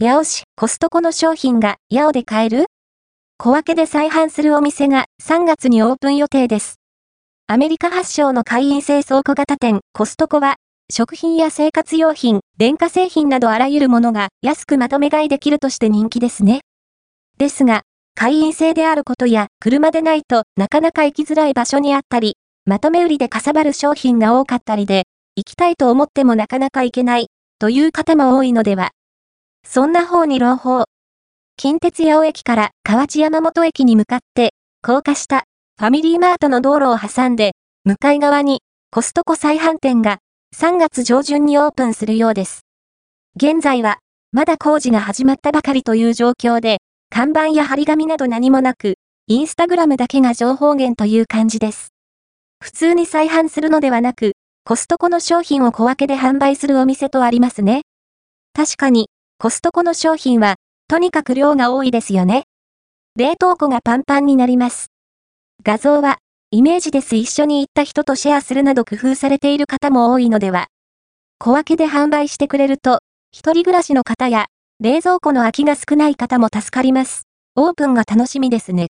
八尾市コストコの商品が八尾で買える？小分けで再販するお店が3月にオープン予定です。アメリカ発祥の会員制倉庫型店コストコは、食品や生活用品、電化製品などあらゆるものが安くまとめ買いできるとして人気ですね。ですが、会員制であることや車でないとなかなか行きづらい場所にあったり、まとめ売りでかさばる商品が多かったりで、行きたいと思ってもなかなか行けない、という方も多いのでは。そんな方に朗報。近鉄八尾駅から河内山本駅に向かって、高架下、ファミリーマートの道路を挟んで、向かい側にコストコ再販店が3月上旬にオープンするようです。現在は、まだ工事が始まったばかりという状況で、看板や張り紙など何もなく、インスタグラムだけが情報源という感じです。普通に再販するのではなく、コストコの商品を小分けで販売するお店とありますね。確かに、コストコの商品は、とにかく量が多いですよね。冷凍庫がパンパンになります。画像は、イメージです一緒に行った人とシェアするなど工夫されている方も多いのでは。小分けで販売してくれると、一人暮らしの方や、冷蔵庫の空きが少ない方も助かります。オープンが楽しみですね。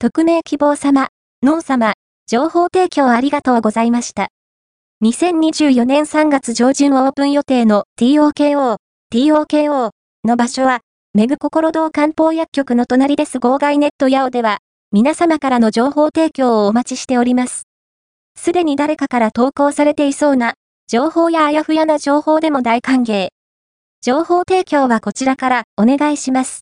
匿名希望様、ノン様、情報提供ありがとうございました。2024年3月上旬オープン予定の TOKO、TOKO の場所は、メグ心堂漢方薬局の隣です号外ネットヤオでは、皆様からの情報提供をお待ちしております。すでに誰かから投稿されていそうな、情報やあやふやな情報でも大歓迎。情報提供はこちらからお願いします。